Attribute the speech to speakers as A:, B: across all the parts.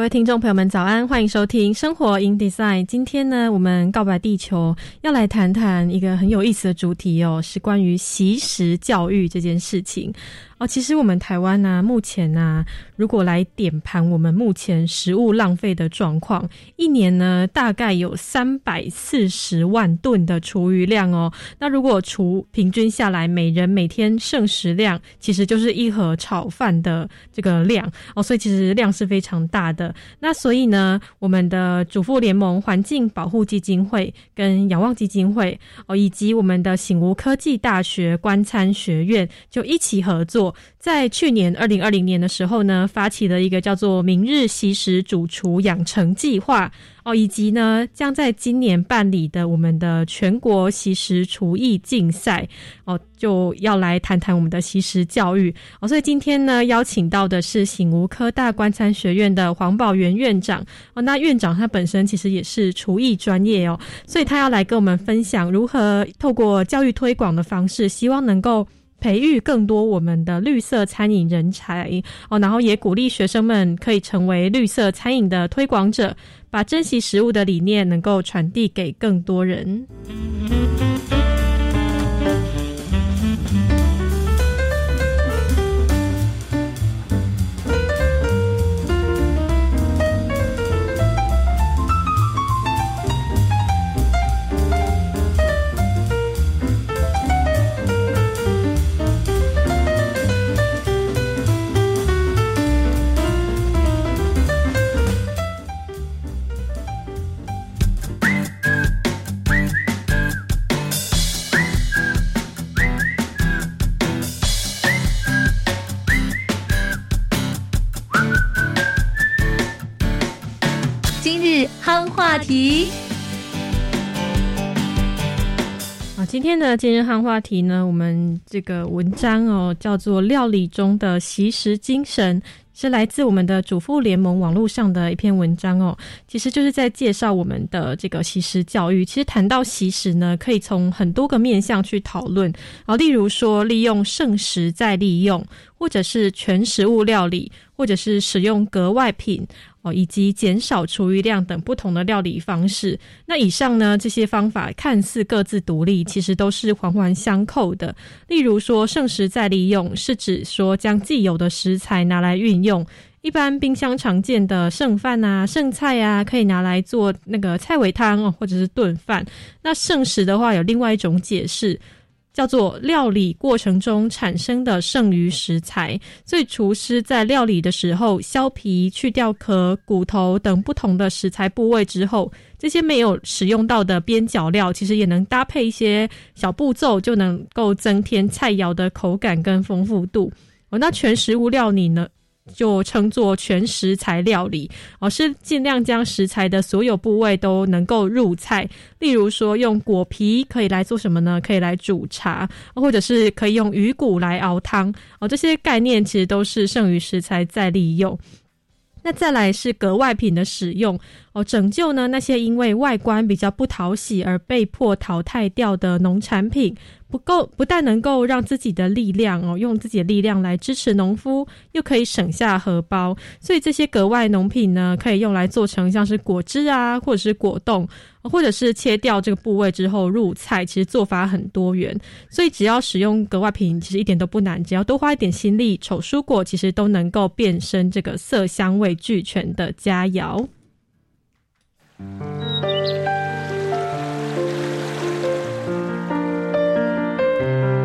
A: 各位听众朋友们，早安！欢迎收听《生活 in Design》。今天呢，我们告白地球要来谈谈一个很有意思的主题哦，是关于习食教育这件事情。哦，其实我们台湾呢，目前呢，如果来点盘我们目前食物浪费的状况，一年呢大概有三百四十万吨的厨余量哦。那如果除平均下来，每人每天剩食量，其实就是一盒炒饭的这个量哦。所以其实量是非常大的。那所以呢，我们的主妇联盟环境保护基金会跟仰望基金会哦，以及我们的醒吾科技大学官餐学院就一起合作。在去年二零二零年的时候呢，发起了一个叫做“明日习食主厨养成计划”哦，以及呢将在今年办理的我们的全国习食厨艺竞赛哦，就要来谈谈我们的习食教育哦。所以今天呢，邀请到的是醒吾科大观餐学院的黄宝元院长哦。那院长他本身其实也是厨艺专业哦，所以他要来跟我们分享如何透过教育推广的方式，希望能够。培育更多我们的绿色餐饮人才哦，然后也鼓励学生们可以成为绿色餐饮的推广者，把珍惜食物的理念能够传递给更多人。话题啊，今天的今日汉话题呢，我们这个文章哦，叫做《料理中的习食精神》，是来自我们的主妇联盟网络上的一篇文章哦。其实就是在介绍我们的这个习食教育。其实谈到习食呢，可以从很多个面向去讨论啊，例如说利用剩食再利用，或者是全食物料理，或者是使用格外品。哦，以及减少厨余量等不同的料理方式。那以上呢，这些方法看似各自独立，其实都是环环相扣的。例如说，剩食再利用，是指说将既有的食材拿来运用。一般冰箱常见的剩饭啊、剩菜啊，可以拿来做那个菜尾汤哦，或者是炖饭。那剩食的话，有另外一种解释。叫做料理过程中产生的剩余食材，所以厨师在料理的时候削皮、去掉壳、骨头等不同的食材部位之后，这些没有使用到的边角料，其实也能搭配一些小步骤，就能够增添菜肴的口感跟丰富度。哦，那全食物料理呢？就称作全食材料理哦，是尽量将食材的所有部位都能够入菜。例如说，用果皮可以来做什么呢？可以来煮茶，或者是可以用鱼骨来熬汤哦。这些概念其实都是剩余食材再利用。那再来是格外品的使用哦，拯救呢那些因为外观比较不讨喜而被迫淘汰掉的农产品。不够，不但能够让自己的力量哦，用自己的力量来支持农夫，又可以省下荷包，所以这些格外农品呢，可以用来做成像是果汁啊，或者是果冻，或者是切掉这个部位之后入菜，其实做法很多元。所以只要使用格外品，其实一点都不难，只要多花一点心力，丑蔬果其实都能够变身这个色香味俱全的佳肴。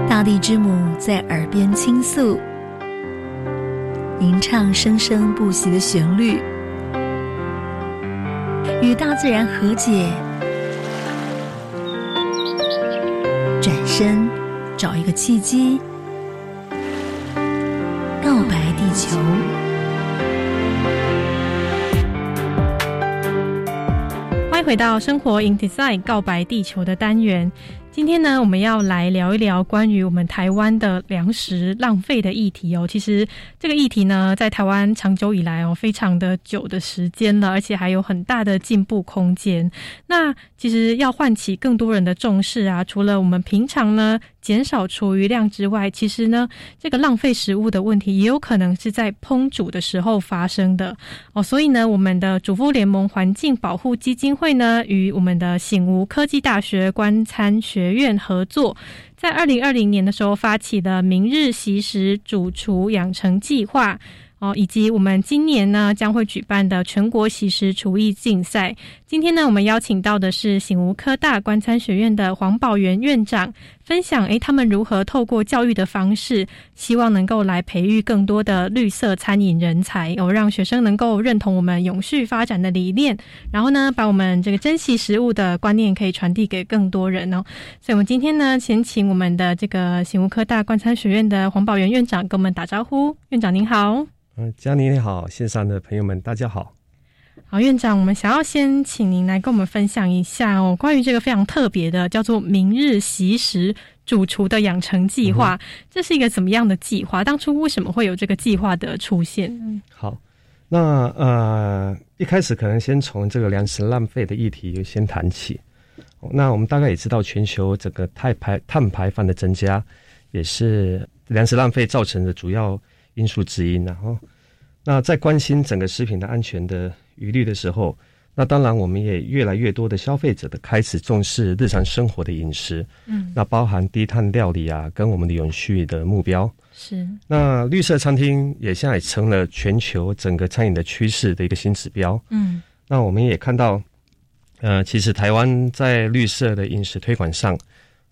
B: 大地之母在耳边倾诉吟唱生生不息的旋律与大自然和解转身找一个契机告白地球。
A: 回到《生活 in Design》告白地球的单元。今天呢，我们要来聊一聊关于我们台湾的粮食浪费的议题哦。其实这个议题呢，在台湾长久以来哦，非常的久的时间了，而且还有很大的进步空间。那其实要唤起更多人的重视啊，除了我们平常呢减少厨余量之外，其实呢，这个浪费食物的问题也有可能是在烹煮的时候发生的哦。所以呢，我们的主妇联盟环境保护基金会呢，与我们的醒吾科技大学观餐学学院合作，在二零二零年的时候发起的“明日习食主厨养成计划”哦，以及我们今年呢将会举办的全国习食厨艺竞赛。今天呢，我们邀请到的是醒吾科大观餐学院的黄宝元院长，分享诶他们如何透过教育的方式，希望能够来培育更多的绿色餐饮人才，哦，让学生能够认同我们永续发展的理念，然后呢，把我们这个珍惜食物的观念可以传递给更多人哦。所以，我们今天呢，先请我们的这个醒吾科大观餐学院的黄宝元院长跟我们打招呼。院长您好，
C: 嗯，佳妮你好，线上的朋友们大家好。
A: 好，院长，我们想要先请您来跟我们分享一下哦，关于这个非常特别的叫做“明日习食主厨的养成计划”，这是一个怎么样的计划？当初为什么会有这个计划的出现？
C: 好，那呃，一开始可能先从这个粮食浪费的议题先谈起。那我们大概也知道，全球整个碳排碳排放的增加，也是粮食浪费造成的主要因素之一。然后，那在关心整个食品的安全的。余虑的时候，那当然我们也越来越多的消费者的开始重视日常生活的饮食，嗯，那包含低碳料理啊，跟我们的永续的目标
A: 是。
C: 那绿色餐厅也现在成了全球整个餐饮的趋势的一个新指标，嗯。那我们也看到，呃，其实台湾在绿色的饮食推广上，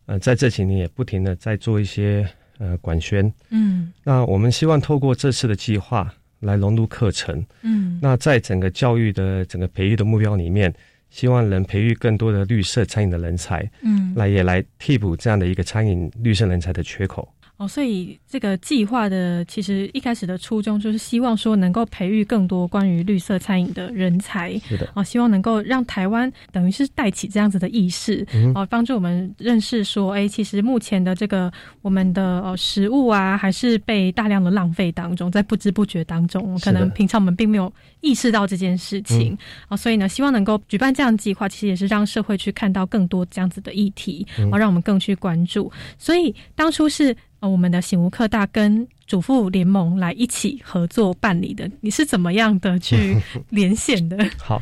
C: 呃，在这几年也不停的在做一些呃管宣，嗯。那我们希望透过这次的计划。来融入课程，嗯，那在整个教育的整个培育的目标里面，希望能培育更多的绿色餐饮的人才，嗯，来也来替补这样的一个餐饮绿色人才的缺口。
A: 哦，所以这个计划的其实一开始的初衷就是希望说能够培育更多关于绿色餐饮的人才，
C: 是的，
A: 哦，希望能够让台湾等于是带起这样子的意识，哦，帮助我们认识说，哎，其实目前的这个我们的呃食物啊，还是被大量的浪费当中，在不知不觉当中，可能平常我们并没有意识到这件事情，哦，所以呢，希望能够举办这样的计划，其实也是让社会去看到更多这样子的议题，哦，让我们更去关注。所以当初是。我们的醒吾课大跟主妇联盟来一起合作办理的，你是怎么样的去 连线的？
C: 好，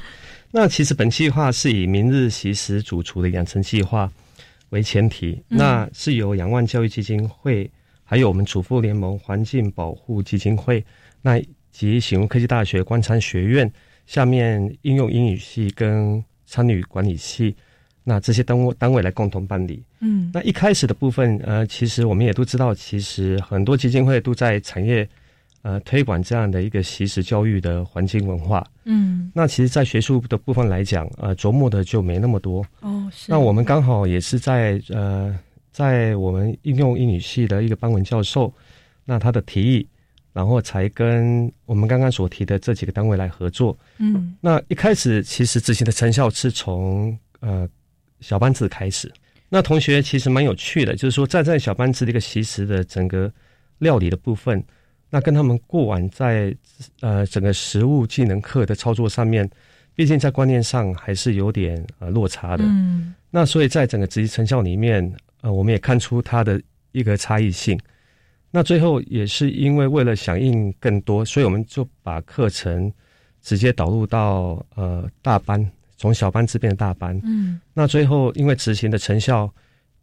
C: 那其实本计划是以明日习食主厨的养成计划为前提，那是由仰望教育基金会，还有我们主妇联盟环境保护基金会，那及醒吾科技大学观餐学院下面应用英语系跟参与管理系。那这些单位单位来共同办理。嗯，那一开始的部分，呃，其实我们也都知道，其实很多基金会都在产业，呃，推广这样的一个习食教育的环境文化。嗯，那其实，在学术的部分来讲，呃，琢磨的就没那么多。哦，是。那我们刚好也是在呃，在我们应用英语系的一个班文教授，那他的提议，然后才跟我们刚刚所提的这几个单位来合作。嗯，那一开始其实执行的成效是从呃。小班制开始，那同学其实蛮有趣的，就是说站在小班制的一个习食的整个料理的部分，那跟他们过往在呃整个食物技能课的操作上面，毕竟在观念上还是有点呃落差的。嗯，那所以在整个执行成效里面，呃，我们也看出它的一个差异性。那最后也是因为为了响应更多，所以我们就把课程直接导入到呃大班。从小班制变大班，嗯，那最后因为执行的成效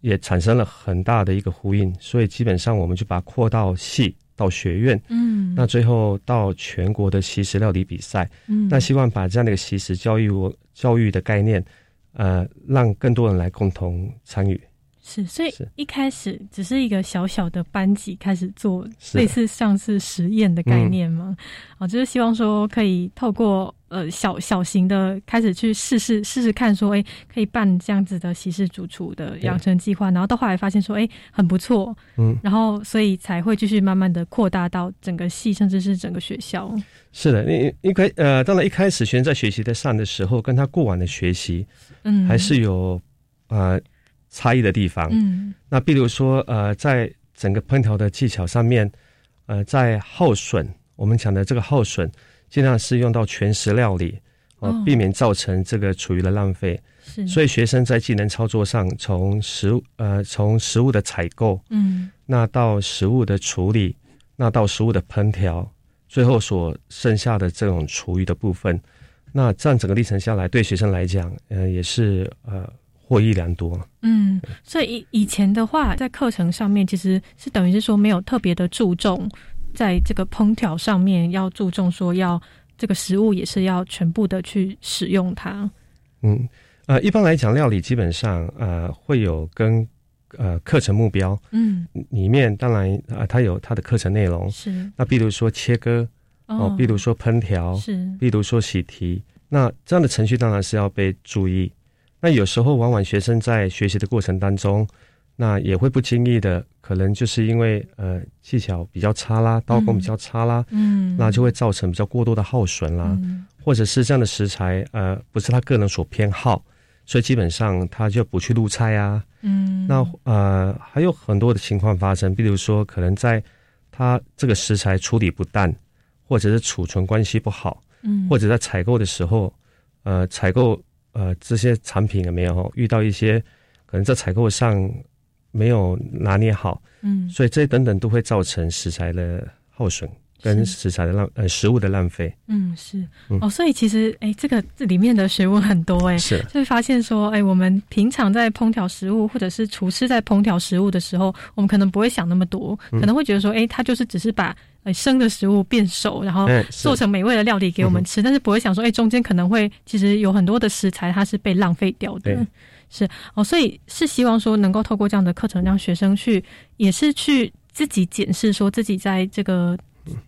C: 也产生了很大的一个呼应，所以基本上我们就把扩到系到学院，嗯，那最后到全国的西食料理比赛，嗯，那希望把这样的一个西食教育教育的概念，呃，让更多人来共同参与。
A: 是，所以一开始只是一个小小的班级开始做类似像是实验的概念吗？啊、就是希望说可以透过呃小小型的开始去试试试试看说，哎，可以办这样子的习式主厨的养成计划，然后到后来发现说，哎，很不错，
C: 嗯，
A: 然后所以才会继续慢慢的扩大到整个系，甚至是整个学校。
C: 是的，你一开呃，当然一开始学生在学习在上的时候，跟他过往的学习
A: 嗯，
C: 还是有呃差异的地方。
A: 嗯
C: 那比如说呃，在整个烹调的技巧上面，呃，在耗损，我们讲的这个耗损，尽量是用到全食料理，哦，
A: 哦
C: 避免造成这个厨余的浪费。
A: 是，
C: 所以学生在技能操作上，从食物呃从食物的采购，
A: 嗯
C: 那到食物的处理，那到食物的烹调，最后所剩下的这种厨余的部分，那这样整个历程下来，对学生来讲，呃，也是呃获益良多。
A: 嗯，所以以以前的话，在课程上面其实是等于是说没有特别的注重在这个烹调上面，要注重说要这个食物也是要全部的去使用它。
C: 嗯，呃，一般来讲，料理基本上呃会有跟呃课程目标
A: 嗯，
C: 里面，当然啊、呃，它有它的课程内容。
A: 是
C: 那比如说切割哦，比如说烹调，
A: 是
C: 比如说洗题，那这样的程序当然是要被注意。那有时候往往学生在学习的过程当中，那也会不经意的，可能就是因为呃技巧比较差啦，刀工比较差啦，
A: 嗯，
C: 那就会造成比较过多的耗损啦，
A: 嗯
C: 或者是这样的食材呃不是他个人所偏好，所以基本上他就不去入菜啊。
A: 嗯，
C: 那呃还有很多的情况发生，比如说可能在他这个食材处理不当，或者是储存关系不好。
A: 嗯
C: 或者在采购的时候，呃，采购呃这些产品有没有遇到一些可能在采购上没有拿捏好，
A: 嗯。
C: 所以这等等都会造成食材的耗损跟
A: 是。
C: 食材的浪呃食物的浪费。
A: 嗯是。
C: 嗯。
A: 哦，所以其实哎，这个这里面的学问很多哎，
C: 是。
A: 就会发现说，哎，我们平常在烹调食物，或者是厨师在烹调食物的时候，我们可能不会想那么多，
C: 嗯。
A: 可能会觉得说，哎，他就是只是把呃生的食物变熟，然后做成美味的料理给我们吃，但是不会想说，哎，中间可能会其实有很多的食材它是被浪费掉的
C: 对。
A: 是。哦，所以是希望说能够透过这样的课程，让学生去也是去自己检视，说自己在这个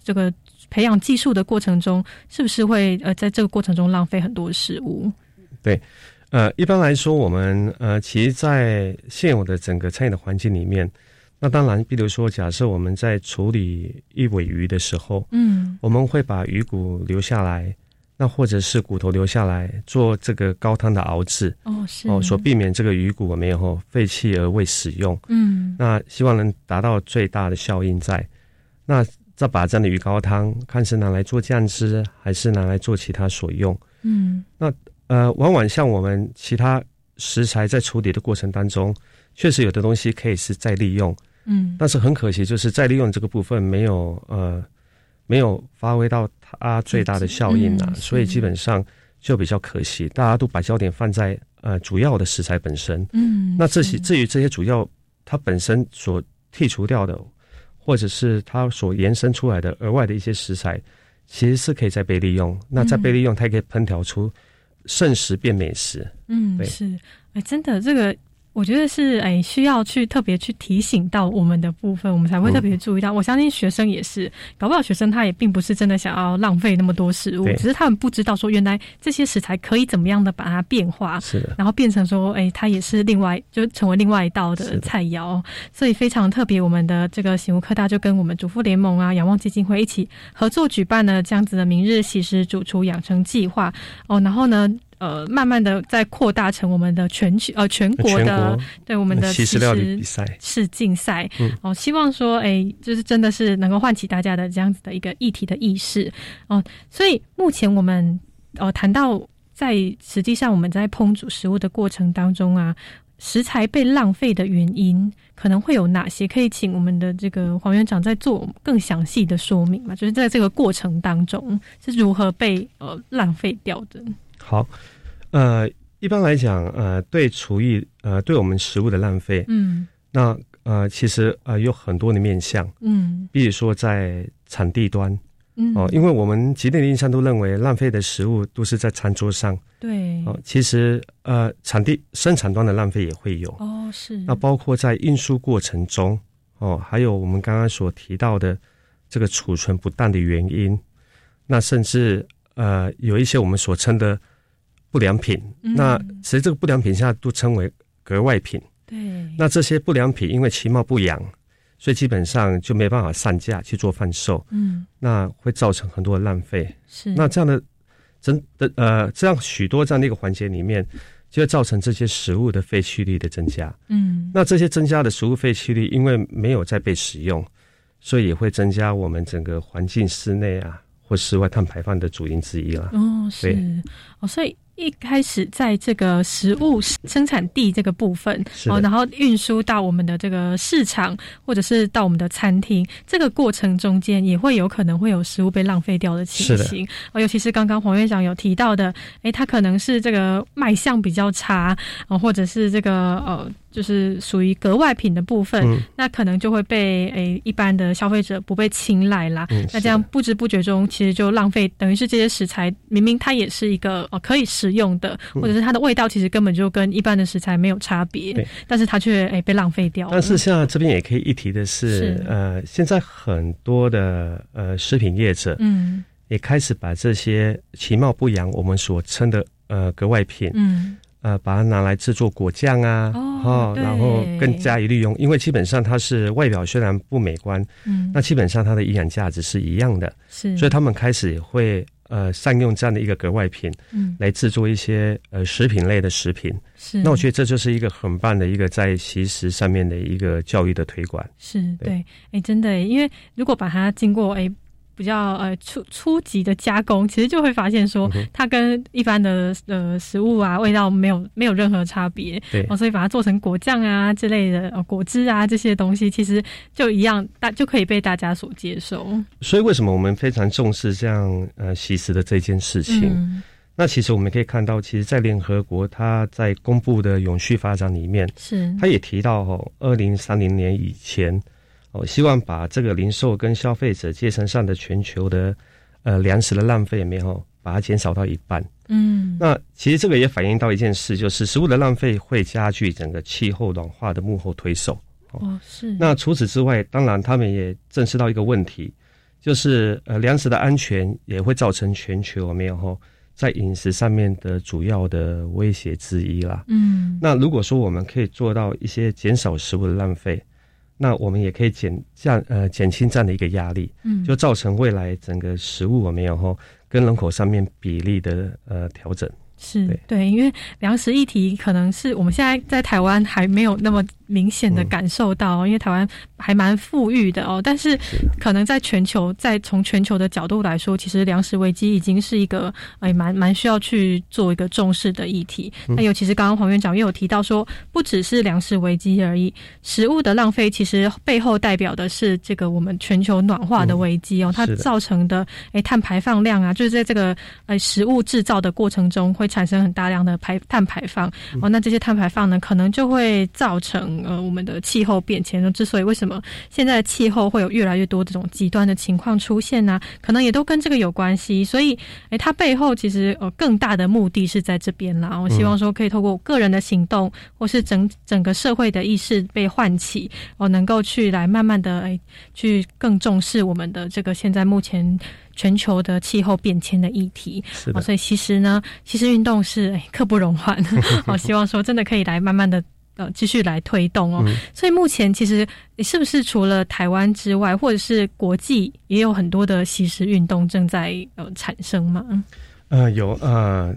A: 这个培养技术的过程中，是不是会呃在这个过程中浪费很多食物。
C: 对呃，一般来说，我们呃，其实，在现有的整个餐饮的环境里面，那当然，比如说，假设我们在处理一尾鱼的时候，
A: 嗯
C: 我们会把鱼骨留下来，那或者是骨头留下来做这个高汤的熬制
A: 哦是
C: 哦，所避免这个鱼骨有没有吼废弃而未使用。
A: 嗯
C: 那希望能达到最大的效应在。那再把这样的鱼高汤，看是拿来做酱汁，还是拿来做其他所用。
A: 嗯那
C: 呃，往往像我们其他食材在处理的过程当中，确实有的东西可以是再利用，
A: 嗯
C: 但是很可惜，就是再利用这个部分没有呃没有发挥到它最大的效应啊，
A: 嗯
C: 所以基本上就比较可惜。大家都把焦点放在呃主要的食材本身，
A: 嗯，
C: 那这些至于这些主要它本身所剔除掉的，或者是它所延伸出来的额外的一些食材，其实是可以再被利用。那再被利用，它也可以烹调出剩食变美食。对
A: 嗯是哎，真的这个。我觉得是哎，需要去特别去提醒到我们的部分，我们才会特别注意到。我相信学生也是，搞不好学生他也并不是真的想要浪费那么多食物，只是他们不知道说原来这些食材可以怎么样的把它变化，
C: 是的，
A: 然后变成说，哎，它也是另外就成为另外一道的菜肴，所以非常特别。我们的这个醒悟科大就跟我们主妇联盟啊、仰望基金会一起合作举办了这样子的明日喜食主厨养成计划哦，然后呢。呃，慢慢的在扩大成我们的全球呃全国
C: 全
A: 的
C: 国
A: 对我们的
C: 西式料理比赛，
A: 是竞赛，
C: 嗯
A: 哦，希望说，哎，就是真的是能够唤起大家的这样子的一个议题的意识，哦，所以目前我们呃谈到在实际上我们在烹煮食物的过程当中啊，食材被浪费的原因可能会有哪些？可以请我们的这个黄院长再做更详细的说明嘛？就是在这个过程当中是如何被呃浪费掉的？
C: 好，呃，一般来讲，呃，对厨艺，呃，对我们食物的浪费，
A: 嗯。
C: 那呃，其实呃有很多的面向，
A: 嗯。
C: 比如说在产地端，
A: 嗯。
C: 哦，因为我们几点的印象都认为浪费的食物都是在餐桌上
A: 对
C: 哦，其实呃，产地生产端的浪费也会有，
A: 哦是。
C: 那包括在运输过程中哦，还有我们刚刚所提到的这个储存不当的原因，那甚至呃有一些我们所称的不良品，
A: 嗯
C: 那其实这个不良品现在都称为格外品。
A: 对
C: 那这些不良品因为其貌不扬，所以基本上就没办法上架去做贩售，
A: 嗯
C: 那会造成很多的浪费。
A: 是
C: 那这样的真的呃，这样许多这样的一个环节里面，就会造成这些食物的废弃率的增加。
A: 嗯
C: 那这些增加的食物废弃率，因为没有再被使用，所以也会增加我们整个环境室内啊或室外碳排放的主因之一了。
A: 哦是
C: 对
A: 哦所以。一开始在这个食物生产地这个部分，哦，然后运输到我们的这个市场，或者是到我们的餐厅，这个过程中间也会有可能会有食物被浪费掉的情形。哦，尤其是刚刚黄院长有提到的，诶，它可能是这个卖相比较差，哦，或者是这个呃，就是属于格外品的部分，
C: 嗯。
A: 那可能就会被诶一般的消费者不被青睐啦。
C: 嗯，
A: 那这样不知不觉中，其实就浪费，等于是这些食材明明它也是一个哦可以食用的，或者是它的味道其实根本就跟一般的食材没有差别
C: 嗯，
A: 但是它却诶被浪费掉了。
C: 但是现在这边也可以一提的是，
A: 是。
C: 呃，现在很多的呃食品业者
A: 嗯。
C: 也开始把这些其貌不扬，我们所称的呃格外品，
A: 嗯
C: 呃，把它拿来制作果酱啊，
A: 哦对。
C: 然后更加以利用，因为基本上它是外表虽然不美观，
A: 嗯，
C: 那基本上它的营养价值是一样的，
A: 是。
C: 所以他们开始也会呃善用这样的一个格外品
A: 嗯。
C: 来制作一些呃食品类的食品。
A: 是。
C: 那我觉得这就是一个很棒的一个在其实上面的一个教育的推广。
A: 是
C: 对。
A: 对，哎，真的，因为如果把它经过哎比较呃初初级的加工，其实就会发现说它跟一般的呃食物啊味道没有没有任何差别
C: 对
A: 哦，所以把它做成果酱啊之类的哦果汁啊这些东西，其实就一样大就可以被大家所接受。
C: 所以为什么我们非常重视这样呃习食的这件事情？
A: 嗯，
C: 那其实我们可以看到，其实，在联合国它在公布的永续发展里面，
A: 是
C: 它也提到哦，二零三零年以前，哦，希望把这个零售跟消费者阶层上的全球的呃粮食的浪费有没有把它减少到一半。
A: 嗯
C: 那其实这个也反映到一件事，就是食物的浪费会加剧整个气候暖化的幕后推手。
A: 哦是
C: 那除此之外，当然他们也正视到一个问题，就是呃粮食的安全也会造成全球有没有吼在饮食上面的主要的威胁之一啦。
A: 嗯
C: 那如果说我们可以做到一些减少食物的浪费，那我们也可以减降呃减轻这样的一个压力，
A: 嗯
C: 就造成未来整个食物我们有后跟人口上面比例的呃调整。
A: 是
C: 对
A: 对，因为粮食议题可能是我们现在在台湾还没有那么明显的
C: 嗯。
A: 感受到，因为台湾还蛮富裕的哦。但是可能在全球，在从全球的角度来说，其实粮食危机已经是一个哎蛮蛮需要去做一个重视的议题。
C: 嗯。
A: 那尤其是刚刚黄院长也有提到说，不只是粮食危机而已，食物的浪费其实背后代表的是这个我们全球暖化的危机哦，它造成的哎碳排放量啊，就是在这个呃食物制造的过程中会产生很大量的排碳排放。哦，那这些碳排放呢，可能就会造成呃我们的气候变迁。之所以为什么现在的气候会有越来越多这种极端的情况出现呢、可能也都跟这个有关系。所以，诶，它背后其实呃更大的目的是在这边啦。我希望说可以透过个人的行动，或是整整个社会的意识被唤起，我，能够去来慢慢的诶去更重视我们的这个现在目前全球的气候变迁的议题。哦，
C: 是的，
A: 所以其实呢，其实运动是哎刻不容缓。哦，希望说真的可以来慢慢的呃继续来推动哦。
C: 嗯
A: 所以目前其实是不是除了台湾之外，或者是国际也有很多的吸食运动正在呃产生嘛？
C: 呃，有呃，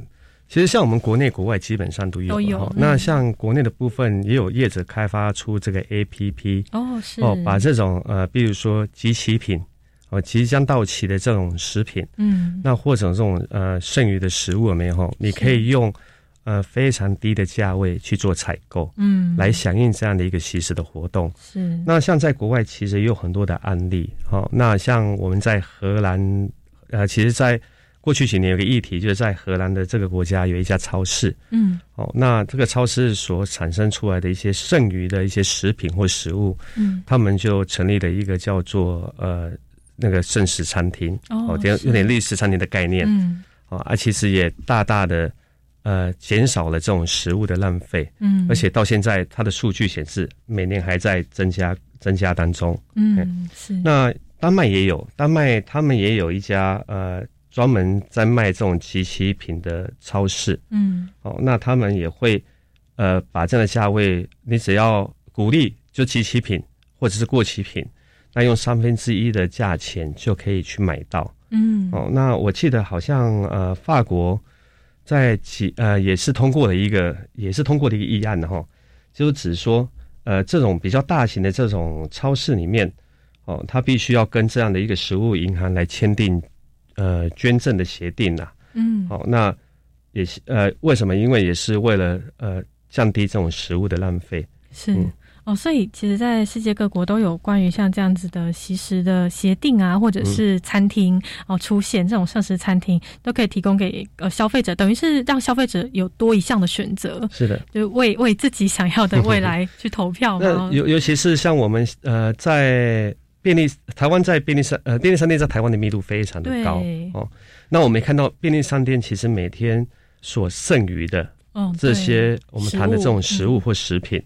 C: 其实像我们国内国外基本上都有
A: 都有嗯
C: 那像国内的部分，也有业者开发出这个 A P P
A: 哦，是
C: 哦，把这种呃，比如说集齐品哦，即将到期的这种食品，
A: 嗯
C: 那或者这种呃剩余的食物有没有吼？你可以用呃非常低的价位去做采购，
A: 嗯
C: 来响应这样的一个吸食的活动。
A: 是。
C: 那像在国外其实也有很多的案例，哦，那像我们在荷兰，呃，其实，在过去几年有个议题，就是在荷兰的这个国家有一家超市，
A: 嗯。
C: 哦，那这个超市所产生出来的一些剩余的一些食品或食物，
A: 嗯。
C: 他们就成立了一个叫做呃那个剩食餐厅
A: 哦
C: 有点有点类似餐厅的概念
A: 嗯。
C: 哦，啊，其实也大大的呃减少了这种食物的浪费，
A: 嗯，
C: 而且到现在它的数据显示每年还在增加增加当中。
A: 嗯是。
C: 那丹麦也有，丹麦他们也有一家呃专门在卖这种集齐品的超市。
A: 嗯。
C: 哦，那他们也会呃把这样的价位，你只要鼓励就集齐品或者是过期品，那用三分之一的价钱就可以去买到。
A: 嗯。
C: 哦。那我记得好像呃法国在几呃也是通过了一个也是通过了一个议案的哈，就是指说呃这种比较大型的这种超市里面。哦，他必须要跟这样的一个食物银行来签订呃捐赠的协定呐、
A: 嗯
C: 好、那也是呃为什么？因为也是为了呃降低这种食物的浪费。
A: 是。
C: 嗯
A: 哦，所以其实，在世界各国都有关于像这样子的习食的协定啊，或者是餐厅哦出现这种剩食餐厅，都可以提供给呃消费者，等于是让消费者有多一项的选择，
C: 是的，
A: 就为为自己想要的未来 去投票嘛。
C: 那尤尤其是像我们呃在便利台湾在便利商呃便利商店在台湾的密度非常的高哦。那我们也看到便利商店其实每天所剩余的
A: 嗯，
C: 这些我们谈的这种
A: 食
C: 食物或食品，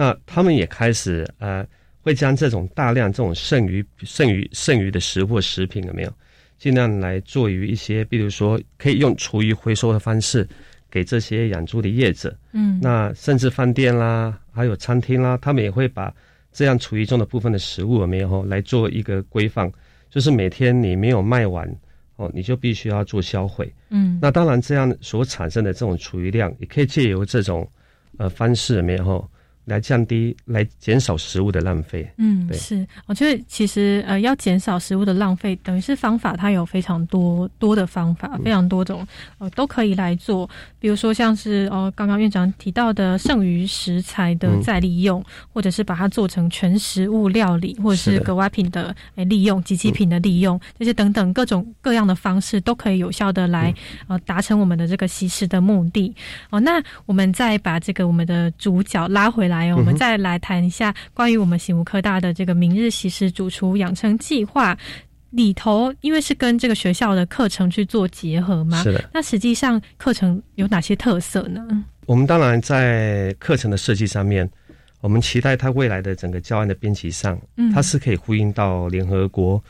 C: 那他们也开始呃，会将这种大量这种剩余剩余剩余的食物或食品有没有，尽量来做于一些，比如说可以用厨余回收的方式给这些养猪的业者，
A: 嗯，
C: 那甚至饭店啦，还有餐厅啦，他们也会把这样厨余中的部分的食物有没有来做一个规范，就是每天你没有卖完哦，你就必须要做销毁。
A: 嗯，
C: 那当然，这样所产生的这种厨余量，也可以借由这种呃方式，没有？后来降低、来减少食物的浪费。
A: 嗯，是，我觉得其实呃，要减少食物的浪费，等于是方法，它有非常多多的方法，
C: 嗯。
A: 非常多种，呃，都可以来做。比如说像是哦，刚刚院长提到的剩余食材的
C: 嗯。
A: 再利用，或者是把它做成全食物料理，或者是格外品的诶利用、集齐品的利用，这些等等各种各样的方式，都可以有效的来、呃达成我们的这个习食的目的。哦，那我们再把这个我们的主角拉回来哦，我们再来谈一下关于我们醒吾科大的这个明日习食主厨养成计划里头，因为是跟这个学校的课程去做结合嘛，
C: 是的，
A: 那实际上课程有哪些特色呢？
C: 我们当然在课程的设计上面，我们期待它未来的整个教案的编辑上，
A: 嗯，
C: 它是可以呼应到联合国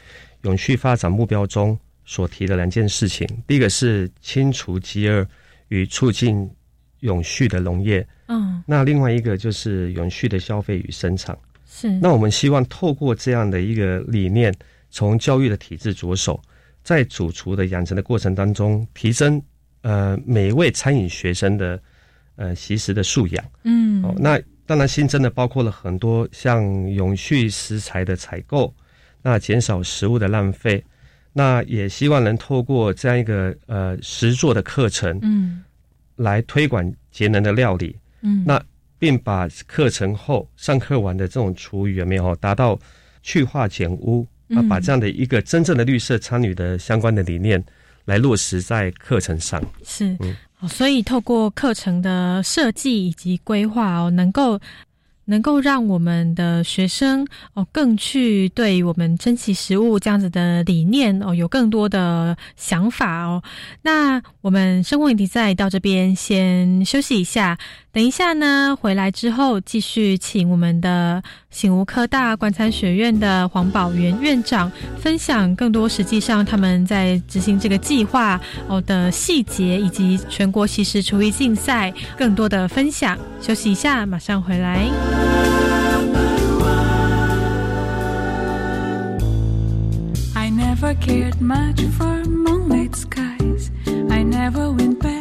C: 永续发展目标中所提的两件事情。第一个是清除饥饿与促进永续的农业，
A: 嗯
C: 那另外一个就是永续的消费与生产。
A: 是
C: 那我们希望透过这样的一个理念，从教育的体制着手，在主厨的养成的过程当中，提升呃每一位餐饮学生的呃习食的素养。
A: 嗯
C: 哦，那当然新增的包括了很多像永续食材的采购，那减少食物的浪费，那也希望能透过这样一个呃实作的课程
A: 嗯
C: 来推广节能的料理。
A: 嗯。
C: 那并把课程后上课完的这种厨余有没有达到去化减污啊，
A: 嗯
C: 把这样的一个真正的绿色参与的相关的理念来落实在课程上。
A: 是。
C: 嗯，
A: 哦所以透过课程的设计以及规划哦，能够能够让我们的学生哦更去对我们珍惜食物这样子的理念哦有更多的想法哦。那我们生活影题在到这边先休息一下，等一下呢回来之后继续请我们的醒吾科大观餐学院的黄宝元院长分享更多实际上他们在执行这个计划哦的细节，以及全国习食厨艺竞赛更多的分享。休息一下，马上回来。
D: I never cared much for moonlit skies. I never went back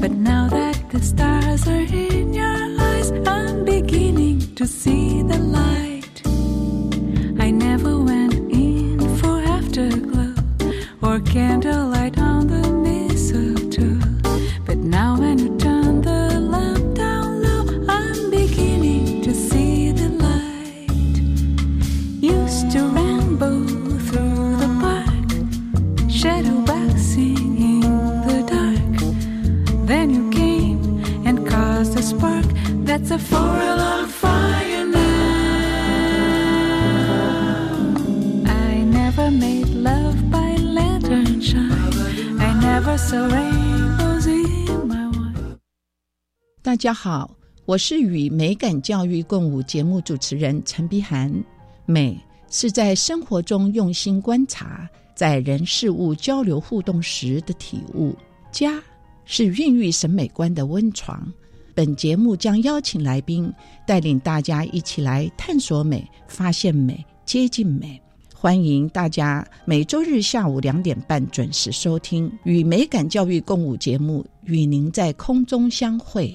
D: But now that the stars are in your eyes, I'm beginning to see the light.
E: 大家好，我是与美感教育共舞节目主持人陈碧涵。美是在生活中用心观察，在人事物交流互动时的体悟。家是孕育审美观的温床。本节目将邀请来宾，带领大家一起来探索美、发现美、接近美。欢迎大家每周日下午两点半准时收听《与美感教育共舞》节目，与您在空中相会。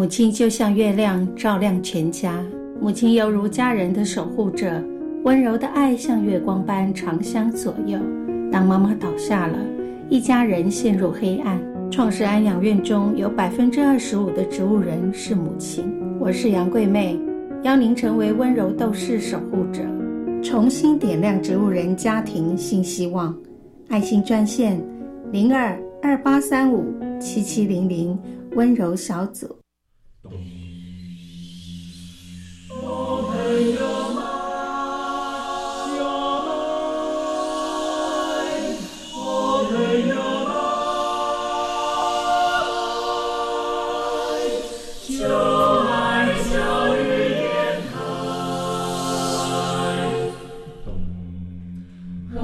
F: 母亲就像月亮，照亮全家。母亲犹如家人的守护者，温柔的爱像月光般长相左右。当妈妈倒下了，一家人陷入黑暗。创世安养院中有百分之二十五的植物人是母亲。我是杨桂妹，邀您成为温柔斗士守护者，重新点亮植物人家庭新希望。爱心专线零二二八三五七七零零，温柔小组。
G: 我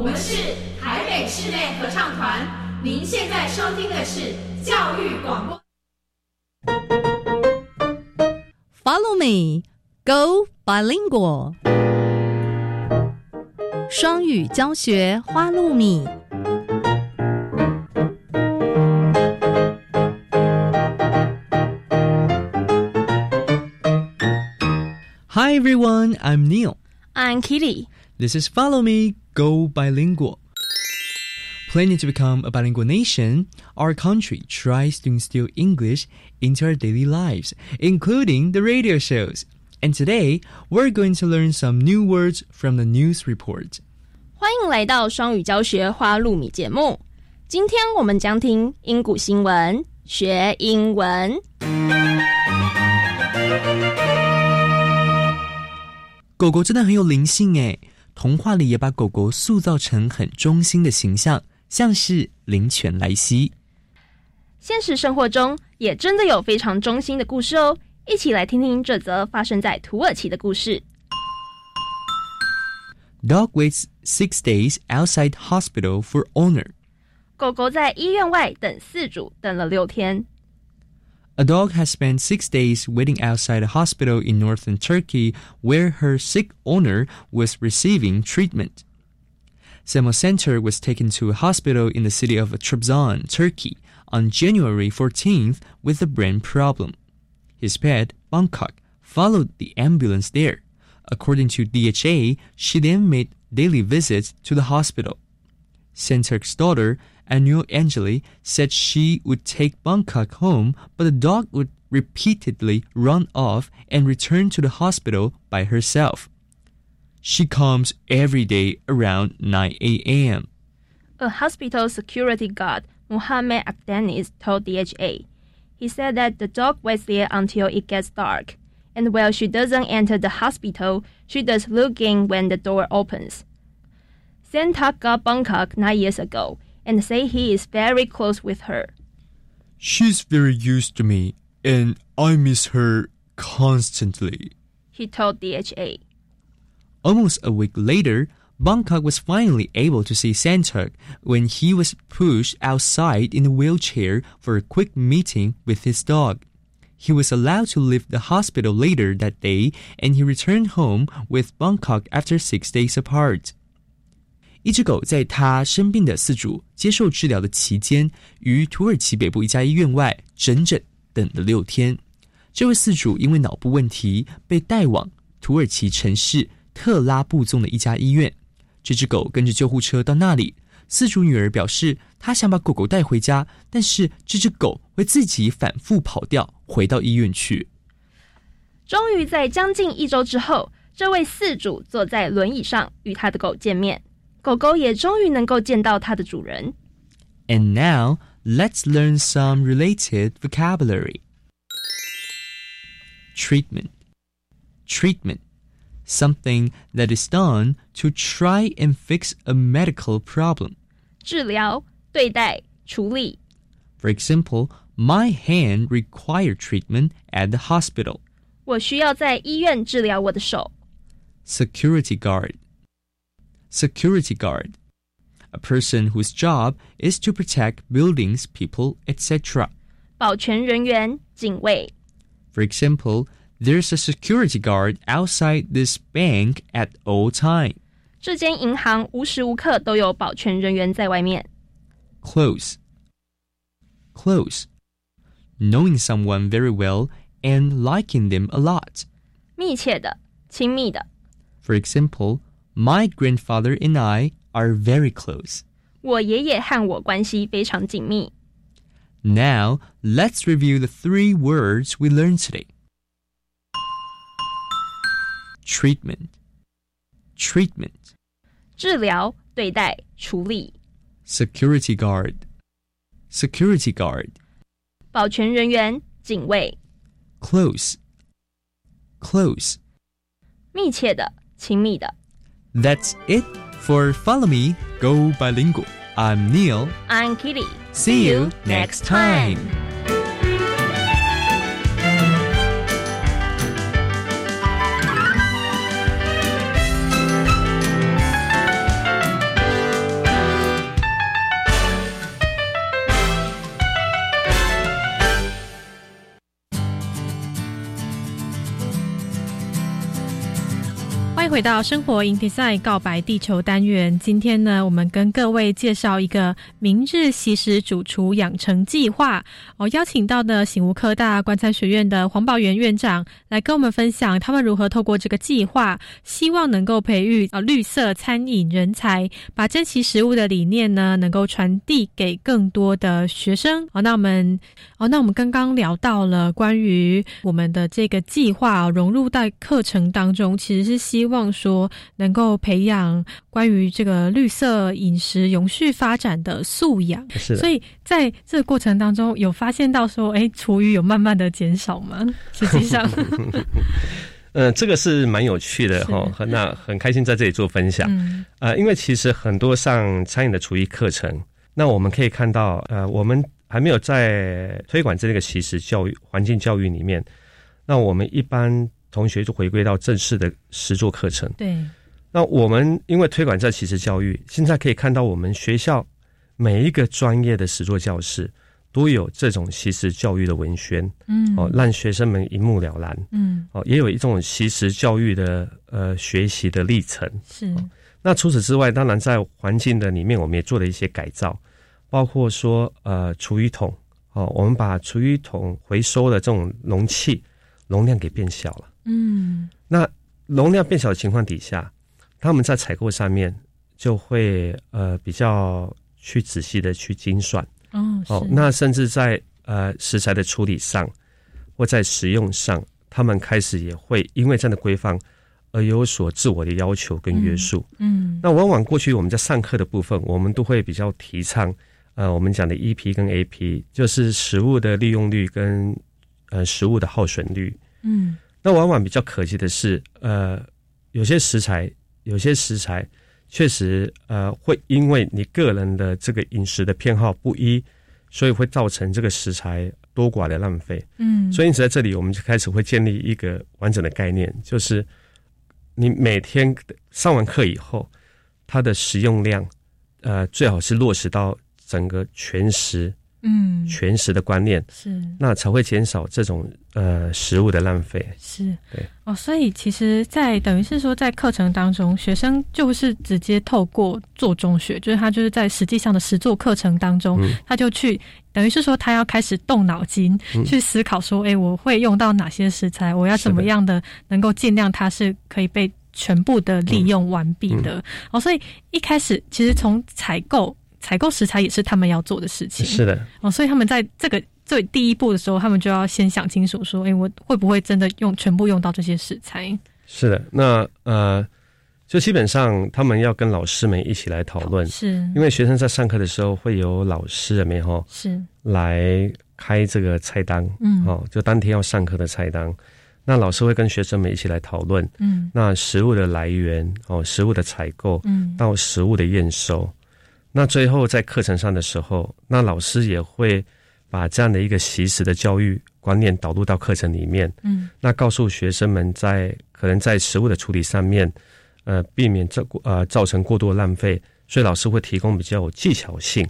G: 们是台北室内合唱团，您现在收听的是教育广播。
H: Follow me, go bilingual。双语教学花露米。
I: Hi everyone, I'm Neil.
J: I'm Kitty.
I: This is Follow Me, Go Bilingual. Planning to become a bilingual nation, our country tries to instill English into our daily lives, including the radio shows. And today, we're going to learn some new words from the news report.
J: 欢迎来到双语教学花露米节目。今天我们将听英古新闻，学英文。
I: 狗狗真的很有灵性诶，童话里也把狗狗塑造成很忠心的形象， 像是灵犬莱西。
J: 现实生活中也真的有非常忠心的故事哦，一起来听听这则发生在土耳其的故事。
I: Dog waits six days outside hospital for owner.
J: 狗狗在医院外等饲主等了六天。
I: A dog has spent six days waiting outside a hospital in northern Turkey where her sick owner was receiving treatment. Samuel Center was taken to a hospital in the city of Trabzon, Turkey, on January 14th with a brain problem. His pet, Bangkok, followed the ambulance there. According to DHA, she then made daily visits to the hospital. Center's daughter, Anil Angeli, said she would take Bangkok home, but the dog would repeatedly run off and return to the hospital by herself. She comes every day around 9 a.m.
J: A hospital security guard, Mohammed Akdanis, told DHA. He said that the dog waits there until it gets dark, and while she doesn't enter the hospital, she does look in when the door opens. Santa got Bangkok nine years ago and say he is very close with her.
I: She's very used to me, and I miss her constantly.
J: He told DHA.
I: Almost a week later, Bangkok was finally able to see Santuk when he was pushed outside in a wheelchair for a quick meeting with his dog. He was allowed to leave the hospital later that day and he returned home with Bangkok after six days apart. 一只狗在它生病的饲主接受治疗的期间，于土耳其北部一家医院外整整等了六天。这位饲主因为脑部问题被带往土耳其城市 特拉布宗的一家医院。这只狗跟着救护车到那里，饲主女儿表示，她想把狗狗带回家，但是这只狗会自己反复跑掉，回到医院去。
J: 终于在将近一周之后，这位饲主坐在轮椅上与他的狗见面，狗狗也终于能够见到它的主人。
I: And now let's learn some related vocabulary. Treatment. Treatment. Something that is done to try and fix a medical problem.
J: 治疗、对待、处理。
I: For example, my hand required treatment at the hospital.
J: 我需要在医院治疗我的手。
I: Security guard. Security guard. A person whose job is to protect buildings, people, etc.
J: 保全人员、警卫。
I: For example, there's a security guard outside this bank at all time.
J: 这间银行无时无刻都有保全人员在外面。
I: Close. Close. Knowing someone very well and liking them a lot.
J: 密切的、亲密的。
I: For example, my grandfather and I are very close.
J: 我爷爷和我关系非常紧密。
I: Now, let's review the three words we learned today. Treatment. Treatment.
J: 治疗、对待、处理。
I: Security guard. Security guard.
J: 保全人员、警卫。
I: Close. Close.
J: 密切的、亲密的。
I: That's it for Follow Me, Go Bilingual. I'm Neil.
J: I'm Kitty.
I: See you next time.
A: 回到生活 in Design 告白地球单元。今天呢，我们跟各位介绍一个明日习食主厨养成计划。哦，邀请到的醒吾科大观餐学院的黄宝元院长来跟我们分享他们如何透过这个计划，希望能够培育呃绿色餐饮人才，把珍惜食物的理念呢，能够传递给更多的学生。哦，那我们哦，那我们刚刚聊到了关于我们的这个计划、哦、融入在课程当中，其实是希望说能够培养关于这个绿色饮食永续发展的素养。
C: 是的
A: 所以在这个过程当中，有发现到说，哎，厨余有慢慢的减少吗？实际上，
C: 嗯，这个是蛮有趣的
A: 是
C: 哈，很那很开心在这里做分享。
A: 嗯
C: 呃，因为其实很多上餐饮的厨艺课程，那我们可以看到，呃，我们还没有在推广这个习实教育、环境教育里面，那我们一般同学就回归到正式的实作课程。
A: 对，
C: 那我们因为推广这习实教育，现在可以看到我们学校每一个专业的实作教室都有这种习实教育的文宣，
A: 嗯
C: 哦，让学生们一目了然。
A: 嗯，
C: 哦，也有一种习实教育的呃学习的历程。
A: 是，
C: 那除此之外，当然在环境的里面，我们也做了一些改造，包括说呃厨余桶哦，我们把厨余桶回收的这种容器容量给变小了。
A: 嗯
C: 那容量变小的情况底下，他们在采购上面就会呃比较去仔细的去精算
A: 哦
C: 那甚至在呃食材的处理上或在使用上，他们开始也会因为这样的规范而有所自我的要求跟约束。
A: 嗯
C: 那往往过去我们在上课的部分，我们都会比较提倡，呃，我们讲的 EP 跟 AP，就是食物的利用率跟呃食物的耗损率。
A: 嗯
C: 那往往比较可惜的是，呃，有些食材，有些食材确实呃会因为你个人的这个饮食的偏好不一，所以会造成这个食材多寡的浪费。
A: 嗯
C: 所以因此在这里我们就开始会建立一个完整的概念，就是你每天上完课以后，它的食用量，呃，最好是落实到整个全食。
A: 嗯。
C: 全食的观念
A: 是。
C: 那才会减少这种呃食物的浪费。
A: 是。
C: 对。
A: 哦，所以其实，在等于是说，在课程当中，学生就是直接透过做中学，就是他就是在实际上的实作课程当中，
C: 嗯。
A: 他就去等于是说，他要开始动脑筋、
C: 嗯。
A: 去思考说，哎，我会用到哪些食材，我要怎么样的能够尽量它是可以被全部的利用完毕的。哦，所以一开始其实从采购采购食材也是他们要做的事情。
C: 是的。
A: 哦，所以他们在这个最第一步的时候，他们就要先想清楚，说，哎，我会不会真的用全部用到这些食材？
C: 是的。那呃。就基本上，他们要跟老师们一起来讨论，
A: 是
C: 因为学生在上课的时候会有老师没哈，
A: 是
C: 来开这个菜单，嗯，哦，就当天要上课的菜单，那老师会跟学生们一起来讨论，
A: 嗯，
C: 那食物的来源，哦，食物的采购，嗯，到食物的验收，那最后在课程上的时候，那老师也会把这样的一个习食的教育观念导入到课程里面，
A: 嗯，
C: 那告诉学生们在可能在食物的处理上面。呃，避免这呃造成过多浪费，所以老师会提供比较有技巧性，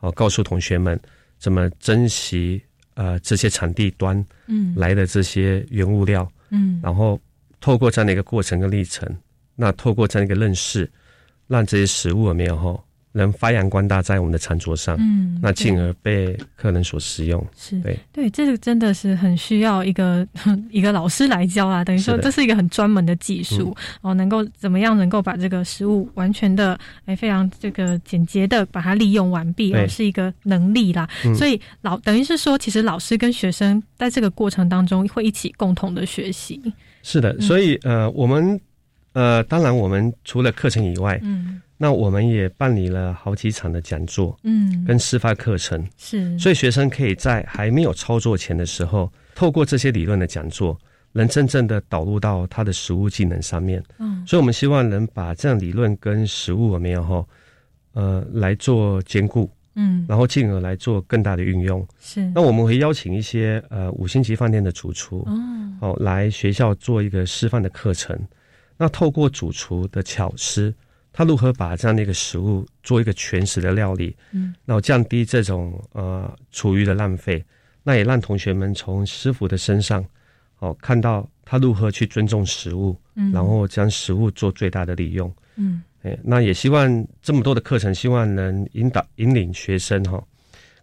C: 哦，告诉同学们怎么珍惜呃这些产地端
A: 嗯
C: 来的这些原物料，
A: 嗯，
C: 然后透过这样的一个过程跟历程，那透过这样一个认识，让这些食物有没有哈？能发扬光大在我们的餐桌上，
A: 嗯，
C: 那进而被客人所使用，
A: 是。
C: 对。
A: 对，这个真的是很需要一个 一个老师来教啊，等于说这是一个很专门的技术哦，能够怎么样能够把这个食物完全的哎非常这个简洁的把它利用完毕，哦，是一个能力啦。所以老等于是说，其实老师跟学生在这个过程当中会一起共同的学习。
C: 是的，所以呃，我们呃，当然我们除了课程以外，
A: 嗯。
C: 那我们也办理了好几场的讲座，
A: 嗯，
C: 跟示范课程，
A: 是，
C: 所以学生可以在还没有操作前的时候，透过这些理论的讲座，能真正的导入到他的实物技能上面。
A: 嗯，
C: 所以我们希望能把这样理论跟实物没有哈，呃，来做兼顾，
A: 嗯，
C: 然后进而来做更大的运用。
A: 是，
C: 那我们会邀请一些呃五星级饭店的主厨，
A: 哦，
C: 哦，来学校做一个示范的课程。那透过主厨的巧思。他如何把这样的一个食物做一个全食的料理？
A: 嗯，
C: 然后降低这种呃厨余的浪费，那也让同学们从师傅的身上，哦，看到他如何去尊重食物，
A: 嗯，
C: 然后将食物做最大的利用，
A: 嗯，
C: 哎，那也希望这么多的课程，希望能引导引领学生哈，